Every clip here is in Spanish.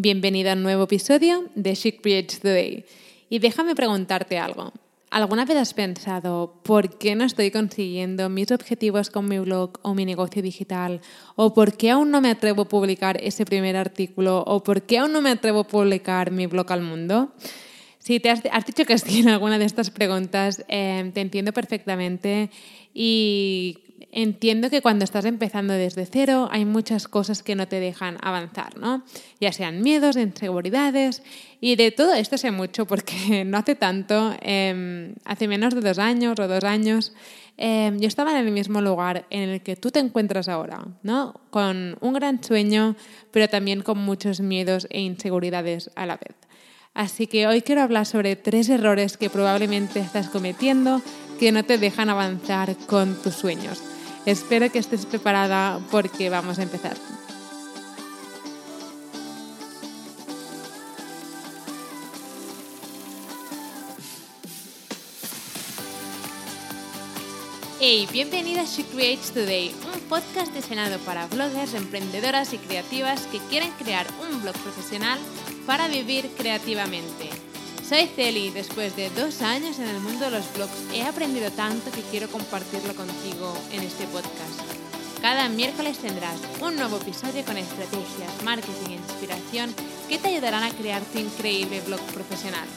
Bienvenido a un nuevo episodio de Chic Creates Today. Y déjame preguntarte algo. ¿Alguna vez has pensado por qué no estoy consiguiendo mis objetivos con mi blog o mi negocio digital? ¿O por qué aún no me atrevo a publicar ese primer artículo? ¿O por qué aún no me atrevo a publicar mi blog al mundo? Si te has, dicho que sí en alguna de estas preguntas, eh, te entiendo perfectamente y entiendo que cuando estás empezando desde cero hay muchas cosas que no te dejan avanzar, ¿no? Ya sean miedos, inseguridades y de todo esto sé mucho porque no hace tanto, em, hace menos de dos años o dos años, em, yo estaba en el mismo lugar en el que tú te encuentras ahora, ¿no? Con un gran sueño, pero también con muchos miedos e inseguridades a la vez. Así que hoy quiero hablar sobre tres errores que probablemente estás cometiendo que no te dejan avanzar con tus sueños. Espero que estés preparada porque vamos a empezar. Hey, bienvenida a She Creates Today, un podcast diseñado para bloggers, emprendedoras y creativas que quieren crear un blog profesional para vivir creativamente. Soy Celi después de dos años en el mundo de los blogs he aprendido tanto que quiero compartirlo contigo en este podcast. Cada miércoles tendrás un nuevo episodio con estrategias, marketing e inspiración que te ayudarán a crear tu increíble blog profesional.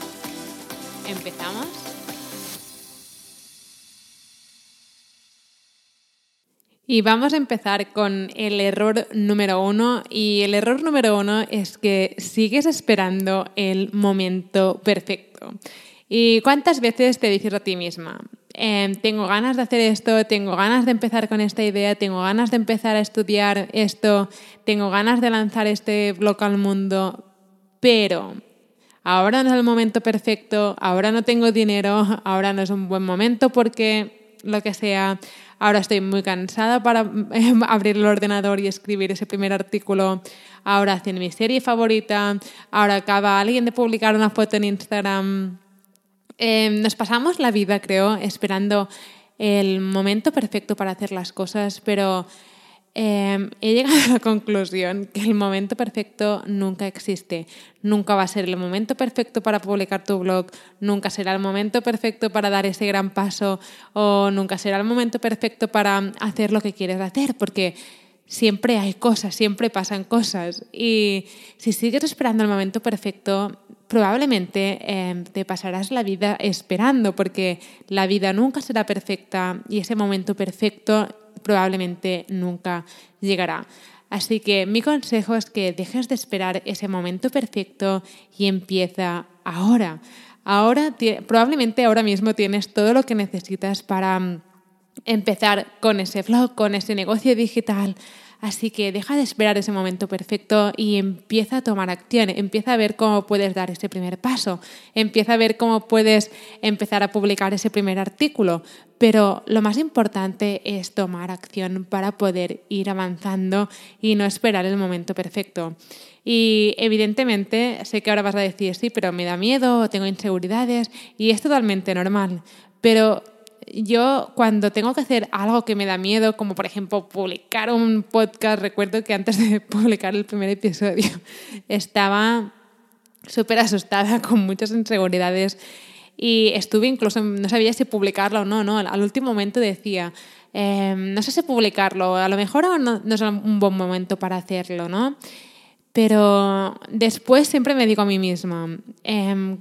¿Empezamos? Y vamos a empezar con el error número uno. Y el error número uno es que sigues esperando el momento perfecto. ¿Y cuántas veces te dices a ti misma? Em, tengo ganas de hacer esto, tengo ganas de empezar con esta idea, tengo ganas de empezar a estudiar esto, tengo ganas de lanzar este blog al mundo, pero ahora no es el momento perfecto, ahora no tengo dinero, ahora no es un buen momento porque lo que sea, Ahora estoy muy cansada para em, abrir el ordenador y escribir ese primer artículo. Ahora hacen mi serie favorita. Ahora acaba alguien de publicar una foto en Instagram. Em, nos pasamos la vida, creo, esperando el momento perfecto para hacer las cosas, pero Em, he llegado a la conclusión que el momento perfecto nunca existe. Nunca va a ser el momento perfecto para publicar tu blog, nunca será el momento perfecto para dar ese gran paso o nunca será el momento perfecto para hacer lo que quieres hacer, porque siempre hay cosas, siempre pasan cosas. Y si sigues esperando el momento perfecto, probablemente em, te pasarás la vida esperando, porque la vida nunca será perfecta y ese momento perfecto probablemente nunca llegará. Así que mi consejo es que dejes de esperar ese momento perfecto y empieza ahora. Ahora, probablemente ahora mismo tienes todo lo que necesitas para mm, empezar con ese blog, con ese negocio digital, Así que deja de esperar ese momento perfecto y empieza a tomar acción, empieza a ver cómo puedes dar ese primer paso, empieza a ver cómo puedes empezar a publicar ese primer artículo. Pero lo más importante es tomar acción para poder ir avanzando y no esperar el momento perfecto. Y evidentemente sé que ahora vas a decir, sí, pero me da miedo, tengo inseguridades y es totalmente normal. Pero yo cuando tengo que hacer algo que me da miedo, como por ejemplo publicar un podcast, recuerdo que antes de publicar el primer episodio estaba súper asustada, con muchas inseguridades y estuve incluso, no sabía si publicarlo o no, ¿no? Al último momento decía, em, no sé si publicarlo, a lo mejor no, no, es un buen momento para hacerlo, ¿no? Pero después siempre me digo a mí misma, eh,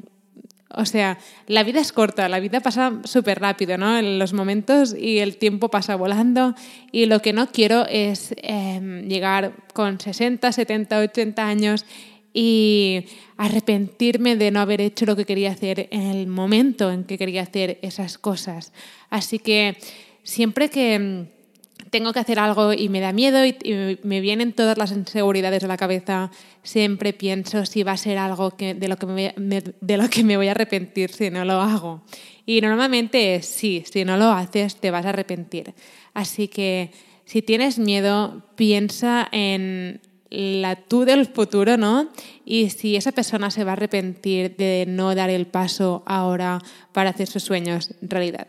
o sea, la vida es corta, la vida pasa súper rápido, ¿no? Los momentos y el tiempo pasa volando y lo que no quiero es em, llegar con 60, 70, 80 años y arrepentirme de no haber hecho lo que quería hacer en el momento en que quería hacer esas cosas. Así que siempre que em, tengo que hacer algo y me da miedo y, me vienen todas las inseguridades de la cabeza, siempre pienso si va a ser algo de, lo que me, de lo que me voy a arrepentir si no lo hago. Y normalmente es sí, si no lo haces te vas a arrepentir. Así que si tienes miedo, piensa en la tú del futuro, ¿no? Y si esa persona se va a arrepentir de no dar el paso ahora para hacer sus sueños realidad.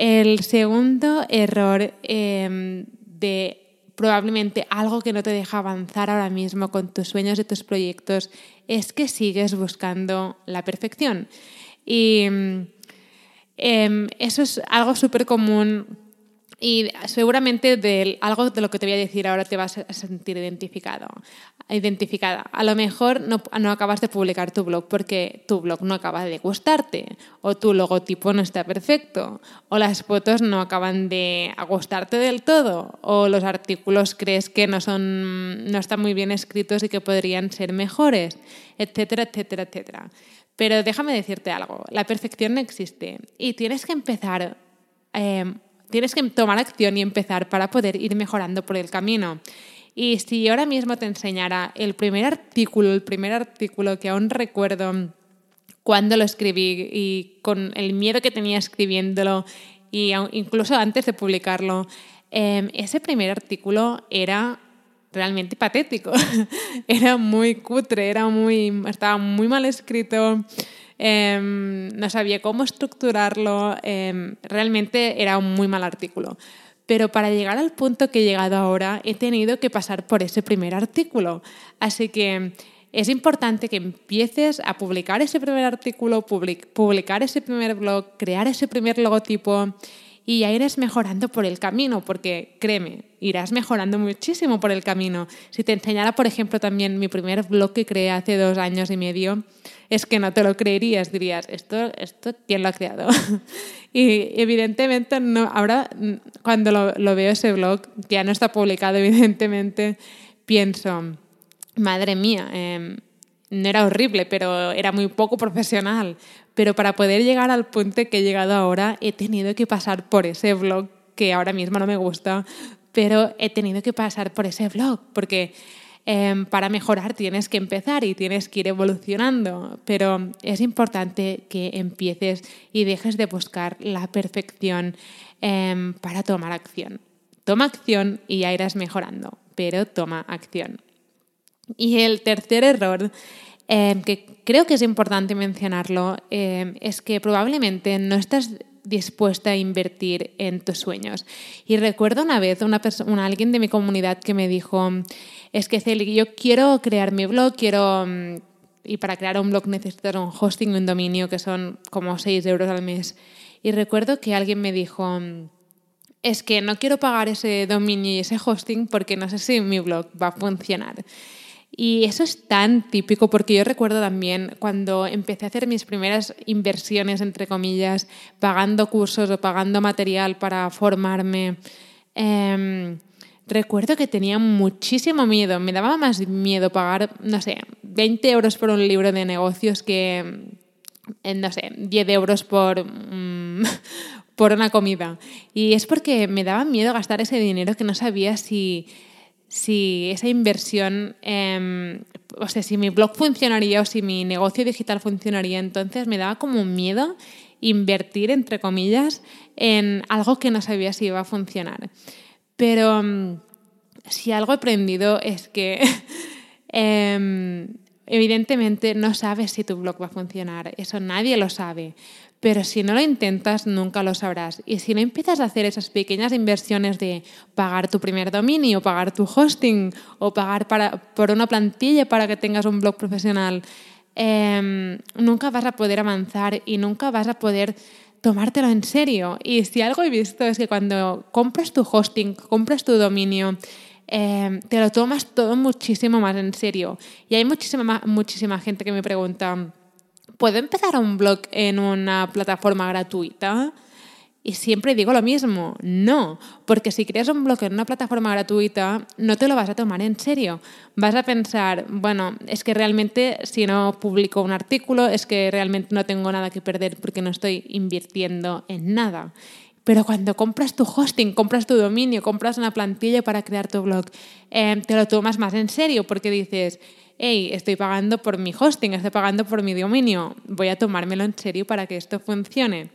El segundo error em, de probablemente algo que no te deja avanzar ahora mismo con tus sueños y tus proyectos es que sigues buscando la perfección. Y em, eso es algo súper común y seguramente de algo de lo que te voy a decir ahora te vas a sentir identificado, identificada. A lo mejor no, acabas de publicar tu blog porque tu blog no acaba de gustarte, o tu logotipo no está perfecto, o las fotos no acaban de gustarte del todo, o los artículos crees que no, son, no están muy bien escritos y que podrían ser mejores, etcétera, etcétera, etcétera. Pero déjame decirte algo, la perfección no existe y tienes que empezar... Eh, tienes que tomar acción y empezar para poder ir mejorando por el camino. Y si ahora mismo te enseñara el primer artículo, el primer artículo que aún recuerdo cuando lo escribí y con el miedo que tenía escribiéndolo y incluso antes de publicarlo, em, ese primer artículo era realmente patético. era muy cutre, era muy, estaba muy mal escrito. Em, no sabía cómo estructurarlo, em, realmente era un muy mal artículo. Pero para llegar al punto que he llegado ahora, he tenido que pasar por ese primer artículo. Así que es importante que empieces a publicar ese primer artículo, publicar ese primer blog, crear ese primer logotipo y ya irás mejorando por el camino, porque créeme, irás mejorando muchísimo por el camino. Si te enseñara, por ejemplo, también mi primer blog que creé hace dos años y medio, es que no te lo creerías, dirías, ¿esto, esto quién lo ha creado? y evidentemente, no, ahora cuando lo, veo ese blog, que ya no está publicado, evidentemente, pienso, madre mía, em, no era horrible, pero era muy poco profesional. Pero para poder llegar al punto que he llegado ahora, he tenido que pasar por ese blog que ahora mismo no me gusta, pero he tenido que pasar por ese blog, porque Em, para mejorar tienes que empezar y tienes que ir evolucionando, pero es importante que empieces y dejes de buscar la perfección em, para tomar acción. Toma acción y ya irás mejorando, pero toma acción. Y el tercer error em, que creo que es importante mencionarlo es que probablemente no estás dispuesta a invertir en tus sueños. Y recuerdo una vez una persona, alguien de mi comunidad que me dijo, es que Celi, yo quiero crear mi blog, quiero... Mm, y para crear un blog necesitas un hosting, un dominio que son como 6 euros al mes. Y recuerdo que alguien me dijo, es que no quiero pagar ese dominio y ese hosting porque no sé si mi blog va a funcionar. Y eso es tan típico porque yo recuerdo también cuando empecé a hacer mis primeras inversiones, entre comillas, pagando cursos o pagando material para formarme. Em, recuerdo que tenía muchísimo miedo. Me daba más miedo pagar, no sé, 20 euros por un libro de negocios que, em, no sé, 10 euros por, mm, por una comida. Y es porque me daba miedo gastar ese dinero que no sabía si si esa inversión, em, o sea, si mi blog funcionaría o si mi negocio digital funcionaría, entonces me daba como miedo invertir, entre comillas, en algo que no sabía si iba a funcionar. Pero em, si algo he aprendido es que em, evidentemente no sabes si tu blog va a funcionar, eso nadie lo sabe, pero si no lo intentas, nunca lo sabrás. Y si no empiezas a hacer esas pequeñas inversiones de pagar tu primer dominio, pagar tu hosting o pagar por una plantilla para que tengas un blog profesional, em, nunca vas a poder avanzar y nunca vas a poder tomártelo en serio. Y si algo he visto es que cuando compras tu hosting, compras tu dominio, em, te lo tomas todo muchísimo más en serio. Y hay muchísima, muchísima gente que me pregunta, ¿puedo empezar un blog en una plataforma gratuita? Y siempre digo lo mismo, no, porque si creas un blog en una plataforma gratuita, no te lo vas a tomar en serio. Vas a pensar, bueno, es que realmente si no publico un artículo, es que realmente no tengo nada que perder porque no estoy invirtiendo en nada. Pero cuando compras tu hosting, compras tu dominio, compras una plantilla para crear tu blog, eh, te lo tomas más en serio porque dices, hey, estoy pagando por mi hosting, estoy pagando por mi dominio, voy a tomármelo en serio para que esto funcione.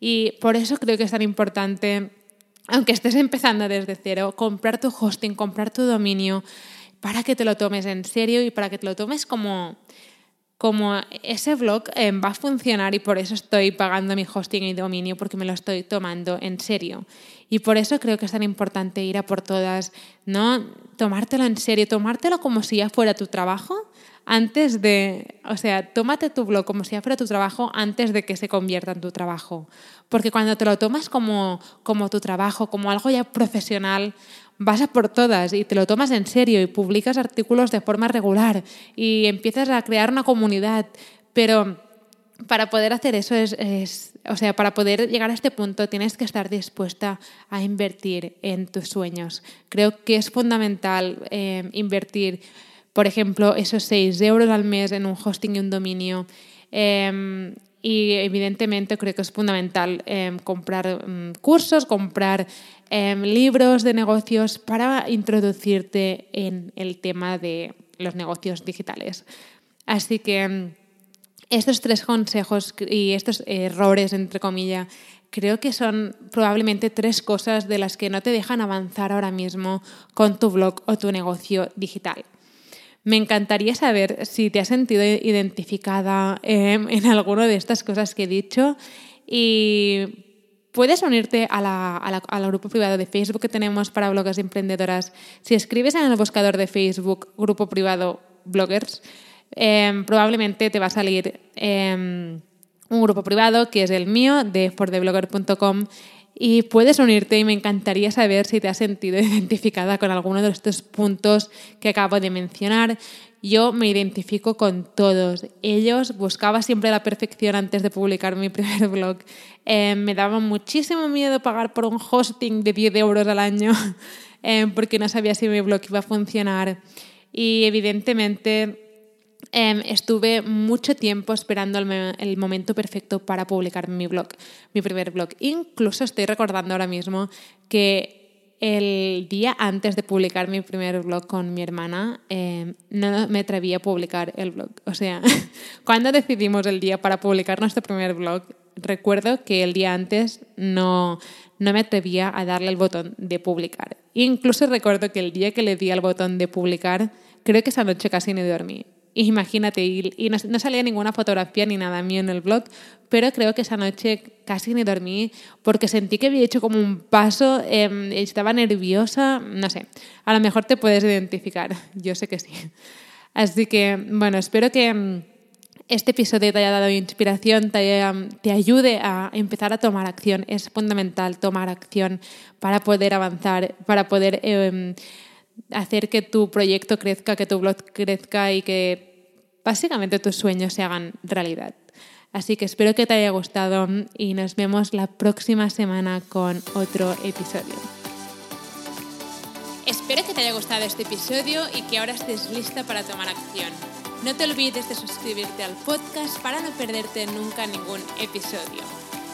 Y por eso creo que es tan importante, aunque estés empezando desde cero, comprar tu hosting, comprar tu dominio, para que te lo tomes en serio y para que te lo tomes como, como ese blog eh, va a funcionar y por eso estoy pagando mi hosting y dominio porque me lo estoy tomando en serio. Y por eso creo que es tan importante ir a por todas, ¿no? Tomártelo en serio, tomártelo como si ya fuera tu trabajo antes de, o sea, tómate tu blog como si fuera tu trabajo antes de que se convierta en tu trabajo. Porque cuando te lo tomas como, como tu trabajo, como algo ya profesional, vas por todas y te lo tomas en serio y publicas artículos de forma regular y empiezas a crear una comunidad. Pero para poder hacer eso es, o sea, para poder llegar a este punto tienes que estar dispuesta a invertir en tus sueños. Creo que es fundamental eh, invertir por ejemplo, esos 6 euros al mes en un hosting y un dominio. Em, y evidentemente creo que es fundamental em, comprar mm, cursos, comprar em, libros de negocios para introducirte en el tema de los negocios digitales. Así que estos tres consejos y estos errores, entre comillas, creo que son probablemente tres cosas de las que no te dejan avanzar ahora mismo con tu blog o tu negocio digital. Me encantaría saber si te has sentido identificada em, en alguna de estas cosas que he dicho y puedes unirte al grupo privado de Facebook que tenemos para bloggers emprendedoras. Si escribes en el buscador de Facebook grupo privado bloggers, em, probablemente te va a salir em, un grupo privado que es el mío de fordeblogger.com y puedes unirte y me encantaría saber si te has sentido identificada con alguno de estos puntos que acabo de mencionar. Yo me identifico con todos. Ellos buscaba siempre la perfección antes de publicar mi primer blog. Eh, me daba muchísimo miedo pagar por un hosting de 10 euros al año eh, porque no sabía si mi blog iba a funcionar. Y evidentemente Em, estuve mucho tiempo esperando el, momento perfecto para publicar mi blog, mi primer blog. Incluso estoy recordando ahora mismo que el día antes de publicar mi primer blog con mi hermana, em, no me atreví a publicar el blog. O sea, cuando decidimos el día para publicar nuestro primer blog, recuerdo que el día antes no, no me atrevía a darle el botón de publicar. Incluso recuerdo que el día que le di al botón de publicar, creo que esa noche casi ni dormí. Imagínate, y, no, salía ninguna fotografía ni nada mío en el blog, pero creo que esa noche casi ni dormí porque sentí que había hecho como un paso, em, estaba nerviosa, no sé, a lo mejor te puedes identificar, yo sé que sí. Así que, bueno, espero que em, este episodio te haya dado inspiración, te, em, te ayude a empezar a tomar acción. Es fundamental tomar acción para poder avanzar, para poder hacer que tu proyecto crezca, que tu blog crezca y que básicamente tus sueños se hagan realidad. Así que espero que te haya gustado y nos vemos la próxima semana con otro episodio. Espero que te haya gustado este episodio y que ahora estés lista para tomar acción. No te olvides de suscribirte al podcast para no perderte nunca ningún episodio.